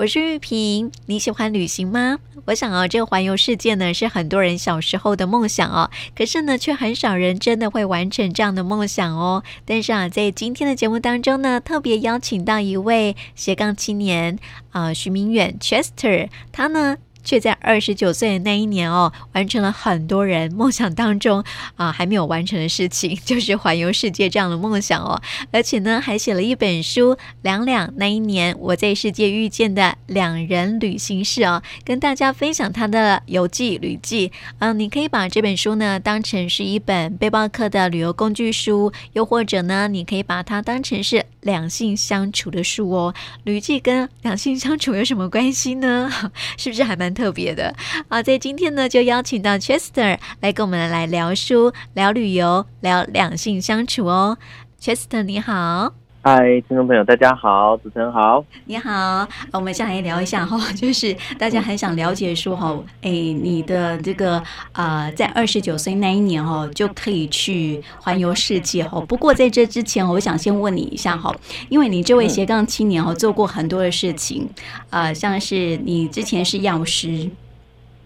我是玉萍。你喜欢旅行吗？我想啊，这个环游世界呢，是很多人小时候的梦想哦。可是呢，却很少人真的会完成这样的梦想哦。但是啊，在今天的节目当中呢，特别邀请到一位斜杠青年啊、呃，徐明远 Chester，他呢。却在二十九岁的那一年哦，完成了很多人梦想当中啊还没有完成的事情，就是环游世界这样的梦想哦。而且呢，还写了一本书《两两那一年我在世界遇见的两人旅行事》哦，跟大家分享他的游记旅记。嗯，你可以把这本书呢当成是一本背包客的旅游工具书，又或者呢，你可以把它当成是两性相处的书哦。旅记跟两性相处有什么关系呢？是不是还蛮？特别的好，在今天呢，就邀请到 Chester 来跟我们来聊书、聊旅游、聊两性相处哦。Chester 你好，嗨，听众朋友大家好，主持人好，你好。我们先来聊一下哈，就是大家很想了解说哈，哎，你的这个啊、呃，在二十九岁那一年哈，就可以去环游世界哈。不过在这之前，我想先问你一下哈，因为你这位斜杠青年哦，做过很多的事情，呃，像是你之前是药师，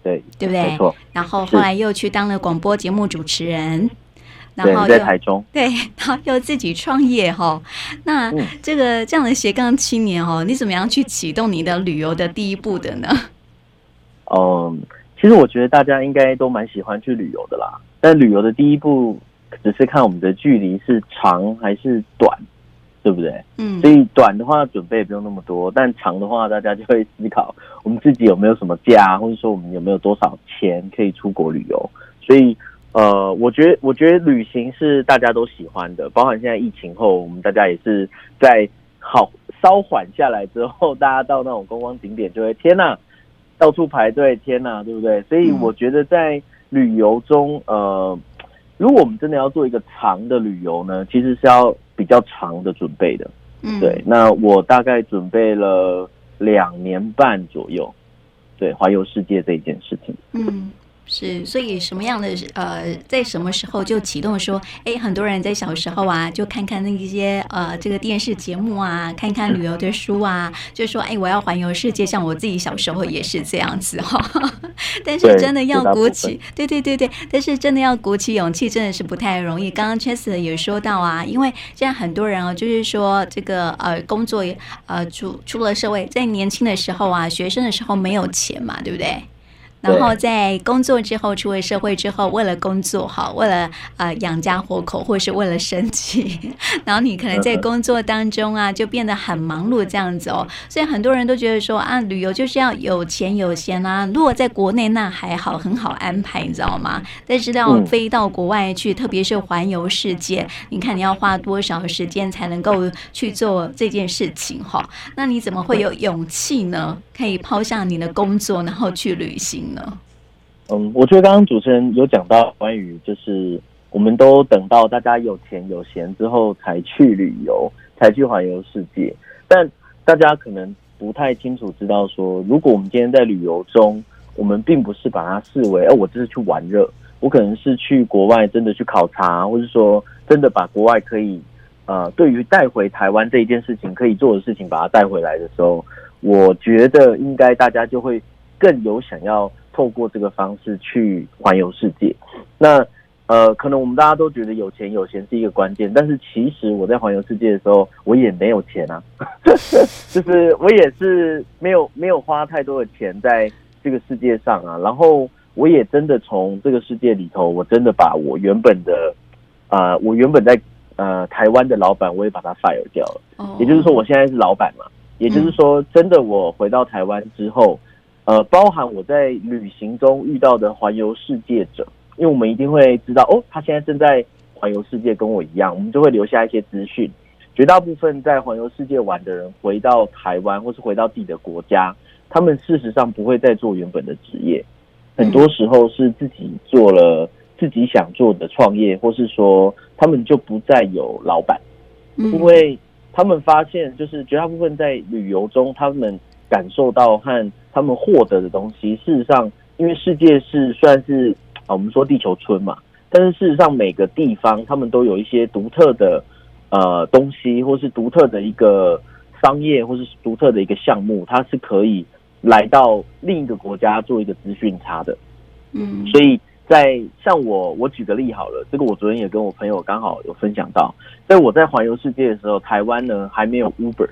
对，对不对？错。然后后来又去当了广播节目主持人。然后在台中，对，然后又自己创业哈。那这个这样的斜杠青年哦，你怎么样去启动你的旅游的第一步的呢？嗯，其实我觉得大家应该都蛮喜欢去旅游的啦。但旅游的第一步，只是看我们的距离是长还是短，对不对？嗯。所以短的话，准备不用那么多；但长的话，大家就会思考我们自己有没有什么假，或者说我们有没有多少钱可以出国旅游。所以。呃，我觉得，我觉得旅行是大家都喜欢的，包含现在疫情后，我们大家也是在好稍缓下来之后，大家到那种观光景点就会天呐，到处排队，天呐，对不对？所以我觉得在旅游中，呃，如果我们真的要做一个长的旅游呢，其实是要比较长的准备的。嗯，对。那我大概准备了两年半左右，对，环游世界这一件事情。嗯。是，所以什么样的呃，在什么时候就启动说，哎，很多人在小时候啊，就看看那一些呃，这个电视节目啊，看看旅游的书啊，就说，哎，我要环游世界。像我自己小时候也是这样子哈、哦。但是真的要鼓起，对对对对，但是真的要鼓起勇气，真的是不太容易。刚刚 Chester 也说到啊，因为现在很多人哦，就是说这个呃，工作呃，出出了社会，在年轻的时候啊，学生的时候没有钱嘛，对不对？然后在工作之后，出了社会之后，为了工作哈，为了呃养家活口，或是为了生计，然后你可能在工作当中啊，就变得很忙碌这样子哦。所以很多人都觉得说啊，旅游就是要有钱有闲啊。如果在国内那还好，很好安排，你知道吗？但是要飞到国外去，特别是环游世界，你看你要花多少时间才能够去做这件事情哈？那你怎么会有勇气呢？可以抛下你的工作，然后去旅行呢？嗯，我觉得刚刚主持人有讲到关于，就是我们都等到大家有钱有闲之后才去旅游，才去环游世界。但大家可能不太清楚知道说，如果我们今天在旅游中，我们并不是把它视为，哦，我这是去玩乐，我可能是去国外真的去考察，或者说真的把国外可以，呃，对于带回台湾这一件事情可以做的事情，把它带回来的时候，我觉得应该大家就会。更有想要透过这个方式去环游世界，那呃，可能我们大家都觉得有钱有闲是一个关键，但是其实我在环游世界的时候，我也没有钱啊，就是我也是没有没有花太多的钱在这个世界上啊，然后我也真的从这个世界里头，我真的把我原本的呃，我原本在呃台湾的老板，我也把他 fire 掉了，也就是说我现在是老板嘛，也就是说真的我回到台湾之后。呃，包含我在旅行中遇到的环游世界者，因为我们一定会知道哦，他现在正在环游世界，跟我一样，我们就会留下一些资讯。绝大部分在环游世界玩的人回到台湾或是回到自己的国家，他们事实上不会再做原本的职业，很多时候是自己做了自己想做的创业，或是说他们就不再有老板，因为他们发现就是绝大部分在旅游中，他们感受到和他们获得的东西，事实上，因为世界是算是啊，我们说地球村嘛，但是事实上每个地方他们都有一些独特的呃东西，或是独特的一个商业或是独特的一个项目，它是可以来到另一个国家做一个资讯差的。嗯，所以在像我，我举个例好了，这个我昨天也跟我朋友刚好有分享到，在我在环游世界的时候，台湾呢还没有 Uber，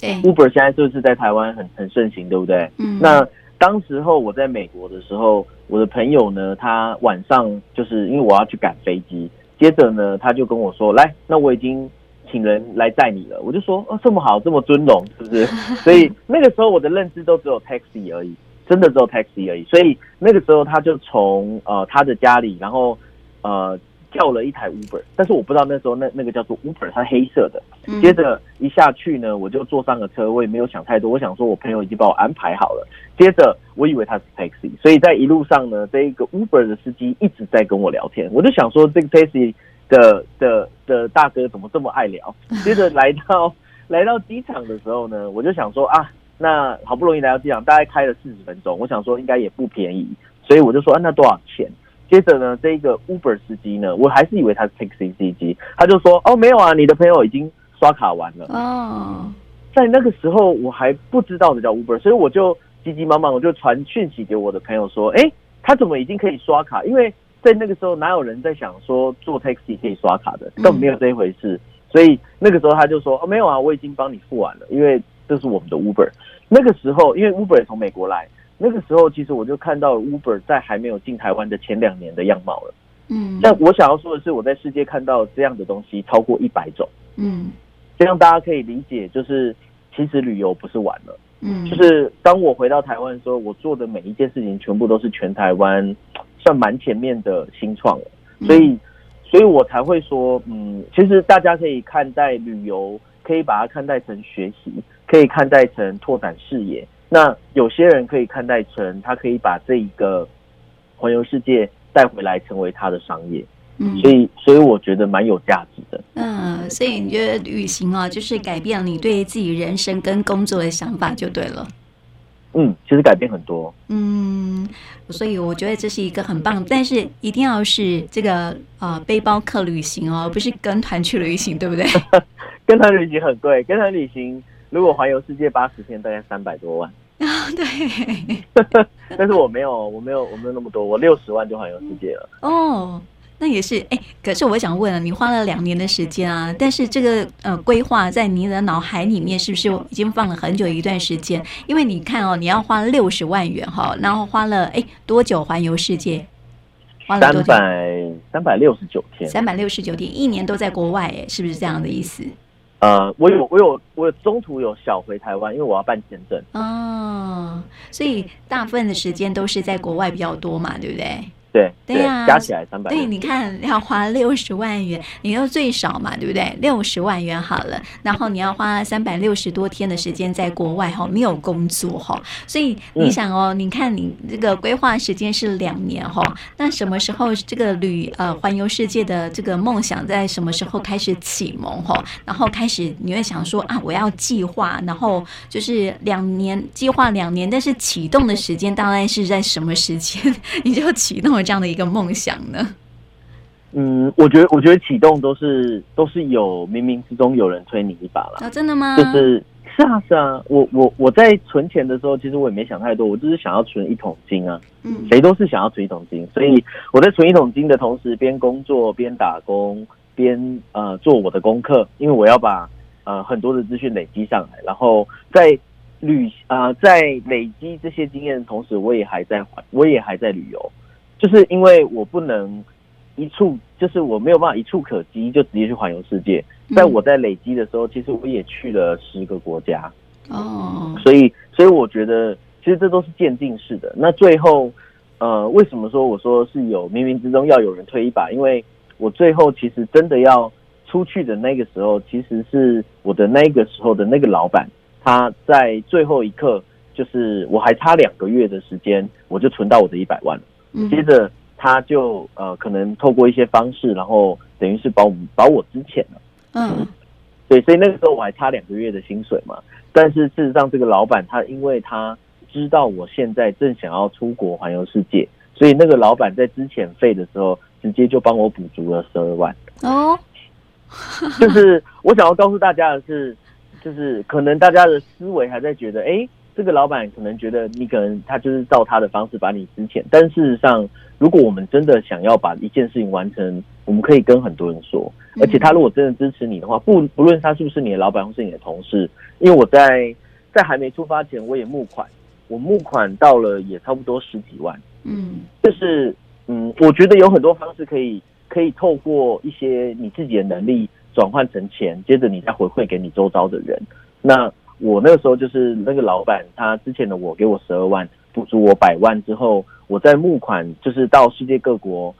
对，Uber 现在就是在台湾很很盛行，对不对？嗯，那当时候我在美国的时候，我的朋友呢，他晚上就是因为我要去赶飞机，接着呢他就跟我说，来，那我已经。请人来载你了，我就说哦，这么好，这么尊荣，是不是？所以那个时候我的认知都只有 taxi 而已，真的只有 taxi 而已。所以那个时候他就从呃他的家里，然后呃叫了一台 Uber，但是我不知道那时候那那个叫做 Uber，它黑色的。接着一下去呢，我就坐上了车，我也没有想太多，我想说我朋友已经帮我安排好了。接着我以为他是 taxi，所以在一路上呢，这一个 Uber 的司机一直在跟我聊天，我就想说这个 taxi。的的的大哥怎么这么爱聊？接着来到来到机场的时候呢，我就想说啊，那好不容易来到机场，大概开了四十分钟，我想说应该也不便宜，所以我就说啊，那多少钱？接着呢，这个 Uber 司机呢，我还是以为他是 taxi 司机，他就说哦，没有啊，你的朋友已经刷卡完了。哦，在那个时候我还不知道的叫 Uber，所以我就急急忙忙我就传讯息给我的朋友说，哎，他怎么已经可以刷卡？因为在那个时候，哪有人在想说坐 taxi 可以刷卡的，根本没有这一回事。所以那个时候他就说：“哦，没有啊，我已经帮你付完了，因为这是我们的 Uber。”那个时候，因为 Uber 也从美国来，那个时候其实我就看到了 Uber 在还没有进台湾的前两年的样貌了。嗯，但我想要说的是，我在世界看到这样的东西超过一百种。嗯，这样大家可以理解，就是其实旅游不是玩了。嗯，就是当我回到台湾的时候，我做的每一件事情全部都是全台湾。算蛮前面的新创了，所以，所以我才会说，嗯，其实大家可以看待旅游，可以把它看待成学习，可以看待成拓展视野。那有些人可以看待成，他可以把这一个环游世界带回来，成为他的商业。嗯，所以，所以我觉得蛮有价值的。嗯，所以你觉得旅行啊，就是改变你对自己人生跟工作的想法，就对了。嗯，其实改变很多。嗯，所以我觉得这是一个很棒，但是一定要是这个呃背包客旅行哦，不是跟团去旅行，对不对？跟团旅行很贵，跟团旅行如果环游世界八十天，大概三百多万。啊、哦，对。但是我没有，我没有，我没有那么多，我六十万就环游世界了。哦。那也是哎，可是我想问啊，你花了两年的时间啊，但是这个呃规划在你的脑海里面是不是已经放了很久一段时间？因为你看哦，你要花六十万元哈，然后花了哎多久环游世界？花了多久？三百三百六十九天，三百六十九天，一年都在国外哎，是不是这样的意思？呃，我有我有我有中途有小回台湾，因为我要办签证哦，所以大部分的时间都是在国外比较多嘛，对不对？对对呀、啊，加起来三百。对，你看要花六十万元，你要最少嘛，对不对？六十万元好了，然后你要花三百六十多天的时间在国外哈，没有工作哈，所以你想哦，你看你这个规划时间是两年哈，那什么时候这个旅呃环游世界的这个梦想在什么时候开始启蒙哈？然后开始你会想说啊，我要计划，然后就是两年计划两年，但是启动的时间大概是在什么时间 你就启动了？这样的一个梦想呢？嗯，我觉得，我觉得启动都是都是有冥冥之中有人推你一把了。啊，真的吗？就是是啊是啊，我我我在存钱的时候，其实我也没想太多，我就是想要存一桶金啊。嗯，谁都是想要存一桶金，所以我在存一桶金的同时，边工作边打工，边呃做我的功课，因为我要把呃很多的资讯累积上来，然后在旅啊、呃、在累积这些经验的同时，我也还在我也还在旅游。就是因为我不能一触，就是我没有办法一触可及就直接去环游世界。在我在累积的时候，其实我也去了十个国家。哦，所以所以我觉得，其实这都是渐进式的。那最后，呃，为什么说我说是有冥冥之中要有人推一把？因为我最后其实真的要出去的那个时候，其实是我的那个时候的那个老板，他在最后一刻，就是我还差两个月的时间，我就存到我的一百万了。接着他就呃可能透过一些方式，然后等于是把我们把我支遣了。嗯，对，所以那个时候我还差两个月的薪水嘛。但是事实上，这个老板他因为他知道我现在正想要出国环游世界，所以那个老板在支遣费的时候，直接就帮我补足了十二万。哦，就是我想要告诉大家的是，就是可能大家的思维还在觉得，哎，这个老板可能觉得你可能他就是照他的方式把你支遣，但事实上，如果我们真的想要把一件事情完成，我们可以跟很多人说，而且他如果真的支持你的话，不不论他是不是你的老板或是你的同事，因为我在在还没出发前我也募款，我募款到了也差不多十几万，嗯，就是嗯，我觉得有很多方式可以可以透过一些你自己的能力。转换成钱，接着你再回馈给你周遭的人。那我那个时候就是那个老板，他之前的我给我十二万，补助我百万之后，我在募款，就是到世界各国，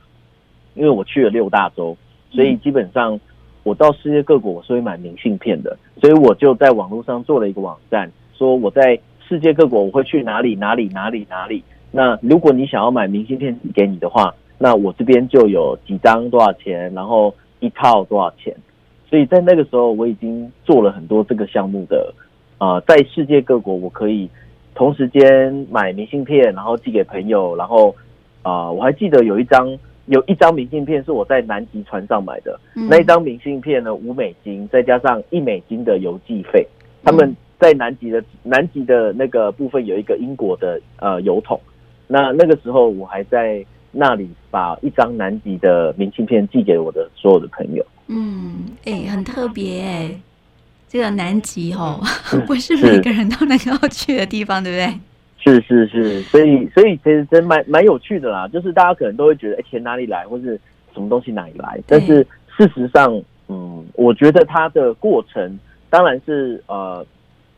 因为我去了六大洲，所以基本上我到世界各国我是会买明信片的，所以我就在网络上做了一个网站，说我在世界各国我会去哪里哪里哪里哪里。那如果你想要买明信片寄给你的话，那我这边就有几张多少钱，然后一套多少钱。所以在那个时候，我已经做了很多这个项目的，啊、呃，在世界各国，我可以同时间买明信片，然后寄给朋友，然后啊、呃，我还记得有一张有一张明信片是我在南极船上买的，嗯、那一张明信片呢，五美金，再加上一美金的邮寄费。他们在南极的南极的那个部分有一个英国的呃邮筒，那那个时候我还在那里把一张南极的明信片寄给我的所有的朋友。嗯，哎、欸，很特别哎，这个南极哦，不是每个人都能够去的地方，对不对？是是是，所以所以其实真蛮蛮有趣的啦。就是大家可能都会觉得，哎、欸，钱哪里来，或是什么东西哪里来？但是事实上，嗯，我觉得它的过程当然是呃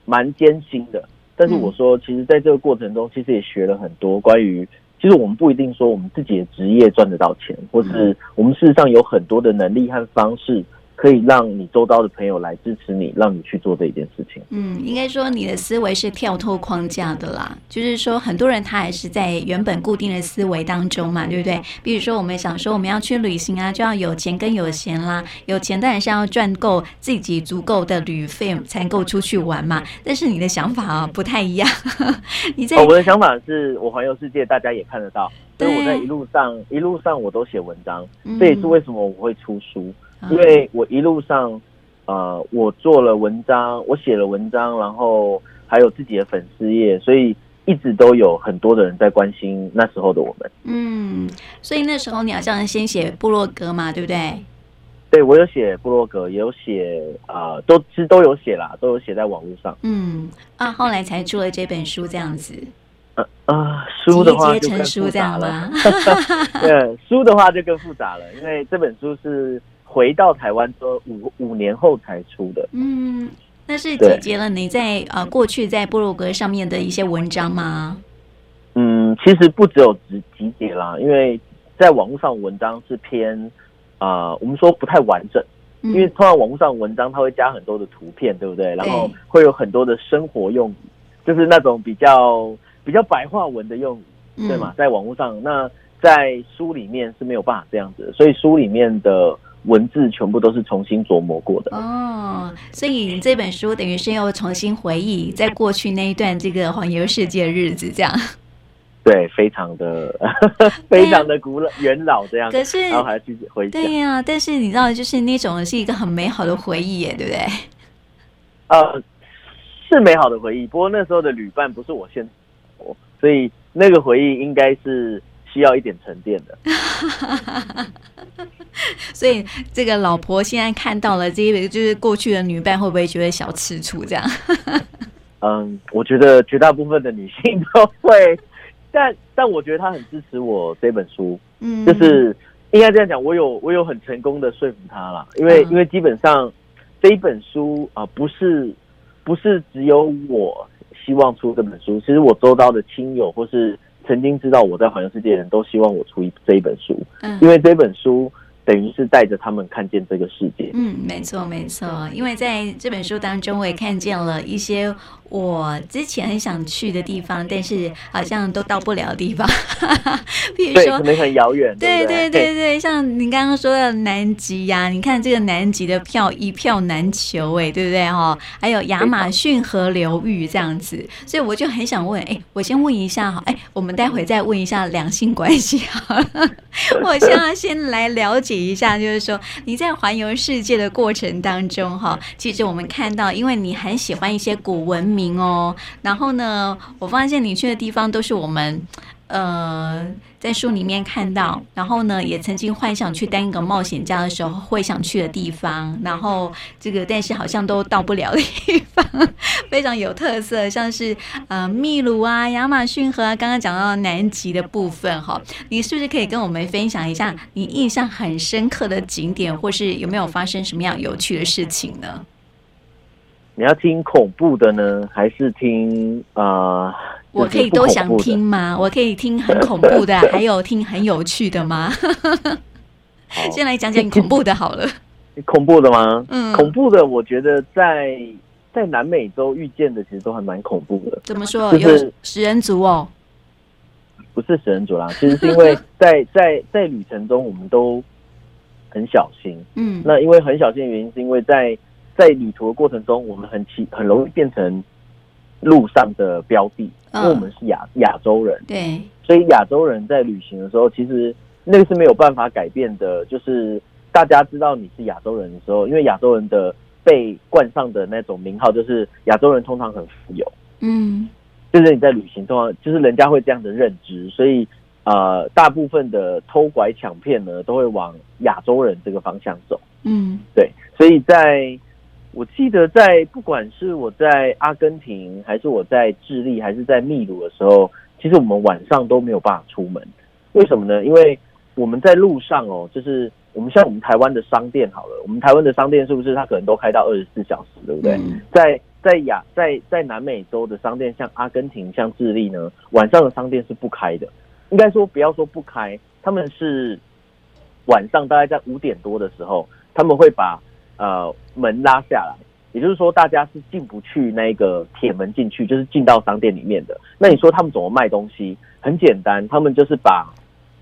蛮艰辛的。但是我说，其实在这个过程中，其实也学了很多关于。其实我们不一定说我们自己的职业赚得到钱，或是我们事实上有很多的能力和方式。可以让你周遭的朋友来支持你，让你去做这一件事情。嗯，应该说你的思维是跳脱框架的啦，就是说很多人他还是在原本固定的思维当中嘛，对不对？比如说我们想说我们要去旅行啊，就要有钱跟有闲啦，有钱当然是要赚够自己足够的旅费才够出去玩嘛。但是你的想法啊不太一样，你在、哦、我的想法是我环游世界，大家也看得到，所以我在一路上一路上我都写文章，这也是为什么我会出书。因为我一路上，呃，我做了文章，我写了文章，然后还有自己的粉丝页，所以一直都有很多的人在关心那时候的我们。嗯，所以那时候你好像先写部落格嘛，对不对？对，我有写部落格，也有写啊、呃，都其实都有写啦，都有写在网络上。嗯啊，后来才出了这本书这样子。啊、呃、啊，书的话就更复杂了。对，书的话就更复杂了，因为这本书是。回到台湾之后五五年后才出的，嗯，那是集结了你在呃过去在部落格上面的一些文章吗？嗯，其实不只有集集结啦，因为在网络上文章是偏啊、呃，我们说不太完整，嗯、因为通常网络上文章它会加很多的图片，对不对？然后会有很多的生活用语，就是那种比较比较白话文的用语，对吗？嗯、在网络上，那在书里面是没有办法这样子的，所以书里面的。文字全部都是重新琢磨过的哦，所以这本书等于是又重新回忆在过去那一段这个环游世界的日子，这样。对，非常的 非常的古老元老这样。可是，然后还要继续回忆。对呀、啊，但是你知道，就是那种是一个很美好的回忆耶，对不对？呃，是美好的回忆，不过那时候的旅伴不是我现，所以那个回忆应该是。需要一点沉淀的，所以这个老婆现在看到了这一位就是过去的女伴，会不会觉得小吃醋这样？嗯，我觉得绝大部分的女性都会，但但我觉得她很支持我这本书，嗯，就是应该这样讲，我有我有很成功的说服她了，因为、嗯、因为基本上这一本书啊、呃，不是不是只有我希望出这本书，其实我周遭的亲友或是。曾经知道我在环游世界的人都希望我出一这一本书，嗯，因为这本书等于是带着他们看见这个世界。嗯，没错没错，因为在这本书当中，我也看见了一些。我之前很想去的地方，但是好像都到不了的地方，比如说可能很遥远。对对对对，像你刚刚说的南极呀、啊，你看这个南极的票一票难求，哎，对不对哈？还有亚马逊河流域这样子，所以我就很想问，哎，我先问一下哈，哎，我们待会再问一下两性关系好了，我现在先来了解一下，就是说你在环游世界的过程当中，哈，其实我们看到，因为你很喜欢一些古文明哦，然后呢，我发现你去的地方都是我们。呃，在书里面看到，然后呢，也曾经幻想去当一个冒险家的时候会想去的地方，然后这个但是好像都到不了的地方，非常有特色，像是呃秘鲁啊、亚马逊河啊，刚刚讲到南极的部分哈，你是不是可以跟我们分享一下你印象很深刻的景点，或是有没有发生什么样有趣的事情呢？你要听恐怖的呢，还是听呃？我可以都想听吗？我可以听很恐怖的，还有听很有趣的吗？先来讲讲恐怖的好了。恐怖的吗？嗯，恐怖的，我觉得在在南美洲遇见的，其实都还蛮恐怖的。怎么说？就是、有食人族哦？不是食人族啦，其实是因为 在在在旅程中，我们都很小心。嗯，那因为很小心的原因，是因为在在旅途的过程中，我们很奇很容易变成。路上的标的，因为我们是亚亚洲人，对，所以亚洲人在旅行的时候，其实那个是没有办法改变的。就是大家知道你是亚洲人的时候，因为亚洲人的被冠上的那种名号，就是亚洲人通常很富有，嗯，就是你在旅行通常就是人家会这样的认知，所以呃，大部分的偷拐抢骗呢，都会往亚洲人这个方向走，嗯，对，所以在。我记得在不管是我在阿根廷，还是我在智利，还是在秘鲁的时候，其实我们晚上都没有办法出门。为什么呢？因为我们在路上哦，就是我们像我们台湾的商店好了，我们台湾的商店是不是它可能都开到二十四小时，对不对？嗯、在在亚在在南美洲的商店，像阿根廷、像智利呢，晚上的商店是不开的。应该说不要说不开，他们是晚上大概在五点多的时候，他们会把。呃，门拉下来，也就是说，大家是进不去那个铁门进去，就是进到商店里面的。那你说他们怎么卖东西？很简单，他们就是把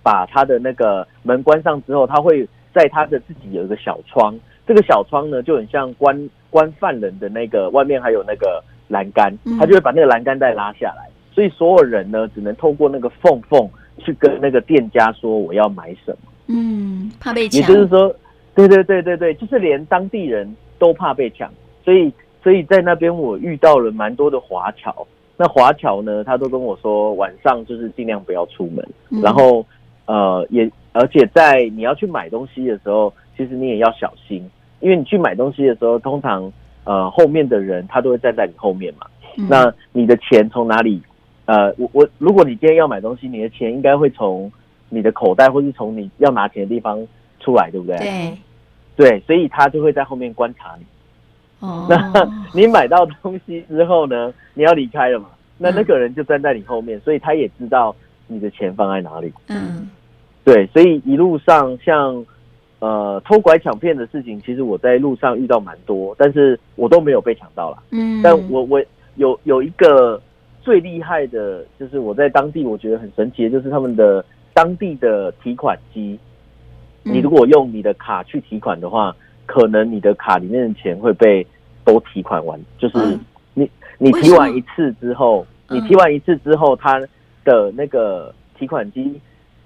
把他的那个门关上之后，他会在他的自己有一个小窗，这个小窗呢就很像关关犯人的那个外面还有那个栏杆，他就会把那个栏杆带拉下来，所以所有人呢只能透过那个缝缝去跟那个店家说我要买什么。嗯，怕被抢。也就是说。对对对对对，就是连当地人都怕被抢，所以所以在那边我遇到了蛮多的华侨。那华侨呢，他都跟我说晚上就是尽量不要出门，嗯、然后呃也而且在你要去买东西的时候，其实你也要小心，因为你去买东西的时候，通常呃后面的人他都会站在你后面嘛。嗯、那你的钱从哪里？呃，我我如果你今天要买东西，你的钱应该会从你的口袋，或是从你要拿钱的地方出来，对不对？对。对，所以他就会在后面观察你。哦，那你买到东西之后呢？你要离开了嘛？那那个人就站在你后面，所以他也知道你的钱放在哪里。嗯，对，所以一路上像呃偷拐抢骗的事情，其实我在路上遇到蛮多，但是我都没有被抢到了。嗯，但我我有有一个最厉害的，就是我在当地我觉得很神奇的，就是他们的当地的提款机。你如果用你的卡去提款的话，可能你的卡里面的钱会被都提款完。就是你你提完一次之后，你提完一次之后，它的那个提款机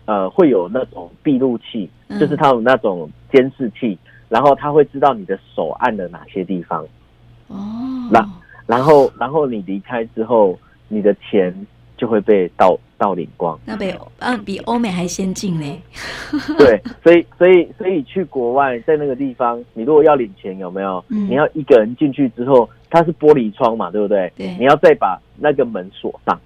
呃会有那种闭路器，就是它有那种监视器，然后它会知道你的手按了哪些地方。哦，然然后然后你离开之后，你的钱就会被盗。盗领光，那比嗯比欧美还先进嘞。对，所以所以所以去国外，在那个地方，你如果要领钱，有没有？嗯、你要一个人进去之后，它是玻璃窗嘛，对不对？对。你要再把那个门锁上。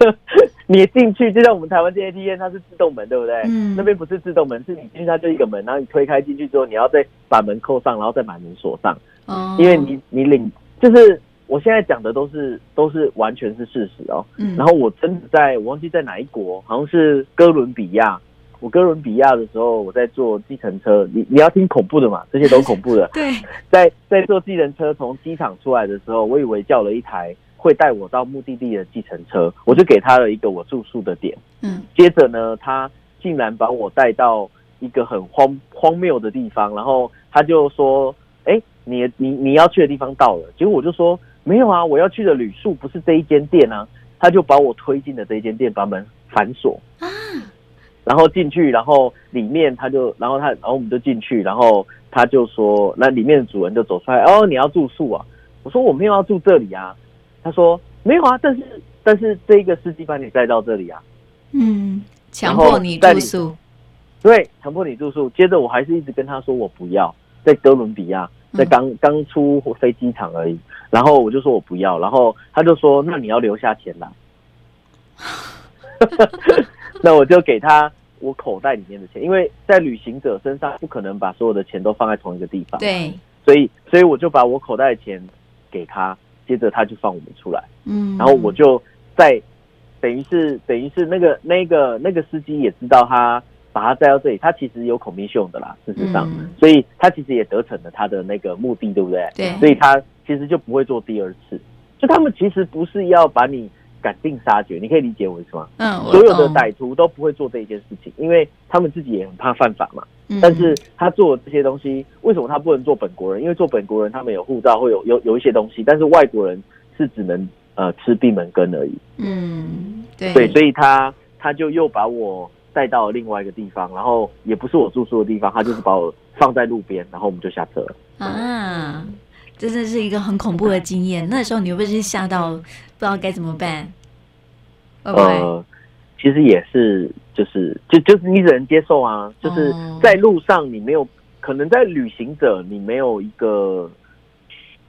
你进去就像我们台湾这 ATM，它是自动门，对不对？嗯。那边不是自动门，是你进去它就一个门，然后你推开进去之后，你要再把门扣上，然后再把门锁上。哦。因为你你领就是。我现在讲的都是都是完全是事实哦，嗯，然后我真的在我忘记在哪一国，好像是哥伦比亚。我哥伦比亚的时候，我在坐计程车，你你要听恐怖的嘛？这些都恐怖的。对，在在坐计程车从机场出来的时候，我以为叫了一台会带我到目的地的计程车，我就给他了一个我住宿的点，嗯，接着呢，他竟然把我带到一个很荒荒谬的地方，然后他就说：“哎，你你你要去的地方到了。”结果我就说。没有啊，我要去的旅宿不是这一间店啊，他就把我推进了这一间店，把门反锁啊，然后进去，然后里面他就，然后他，然后我们就进去，然后他就说，那里面的主人就走出来，哦，你要住宿啊？我说我没有要住这里啊。他说没有啊，但是但是这一个司机把你带到这里啊。嗯，强迫你住宿。对，强迫你住宿。接着我还是一直跟他说我不要，在哥伦比亚，在刚刚出飞机场而已。然后我就说我不要，然后他就说那你要留下钱来。那我就给他我口袋里面的钱，因为在旅行者身上不可能把所有的钱都放在同一个地方。对，所以所以我就把我口袋的钱给他，接着他就放我们出来。嗯，然后我就在等于是等于是那个那个那个司机也知道他把他带到这里，他其实有 commission 的啦，事实上，嗯、所以他其实也得逞了他的那个目的，对不对？对，所以他其实就不会做第二次。就他们其实不是要把你。赶尽杀绝，你可以理解为什么？嗯，所有的歹徒都不会做这一件事情，因为他们自己也很怕犯法嘛。嗯，但是他做这些东西，为什么他不能做本国人？因为做本国人，他们有护照，会有有有一些东西，但是外国人是只能呃吃闭门羹而已。嗯，对，对，所以他他就又把我带到另外一个地方，然后也不是我住宿的地方，他就是把我放在路边，然后我们就下车了。啊。真的是一个很恐怖的经验。那时候你会不会是吓到不知道该怎么办？呃，其实也是，就是就就是你只能接受啊。就是在路上，你没有可能在旅行者，你没有一个，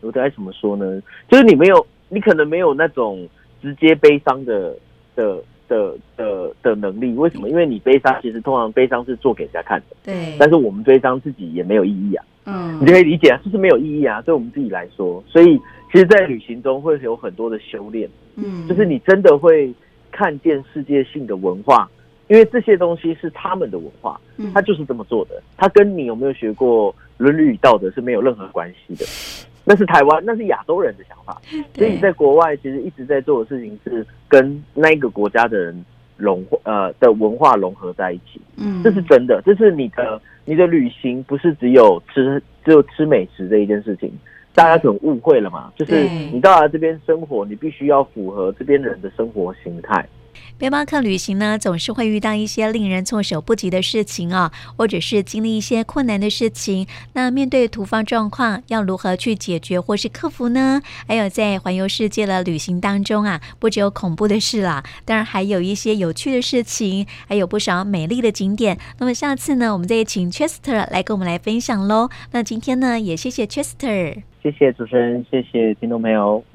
我该怎么说呢？就是你没有，你可能没有那种直接悲伤的的的的的能力。为什么？因为你悲伤，其实通常悲伤是做给人家看的。对。但是我们悲伤自己也没有意义啊。嗯，你就可以理解啊，就是没有意义啊，对我们自己来说。所以，其实，在旅行中会有很多的修炼，嗯，就是你真的会看见世界性的文化，因为这些东西是他们的文化，嗯，他就是这么做的，他跟你有没有学过《伦理与道德》是没有任何关系的。那是台湾，那是亚洲人的想法。所以，在国外其实一直在做的事情是跟那个国家的人融呃的文化融合在一起，嗯，这是真的，这是你的。你的旅行不是只有吃，只有吃美食这一件事情，大家可能误会了嘛？就是你到了这边生活，你必须要符合这边人的生活形态。背包客旅行呢，总是会遇到一些令人措手不及的事情啊，或者是经历一些困难的事情。那面对突发状况，要如何去解决或是克服呢？还有在环游世界的旅行当中啊，不只有恐怖的事啦，当然还有一些有趣的事情，还有不少美丽的景点。那么下次呢，我们再请 Chester 来跟我们来分享喽。那今天呢，也谢谢 Chester，谢谢主持人，谢谢听众朋友。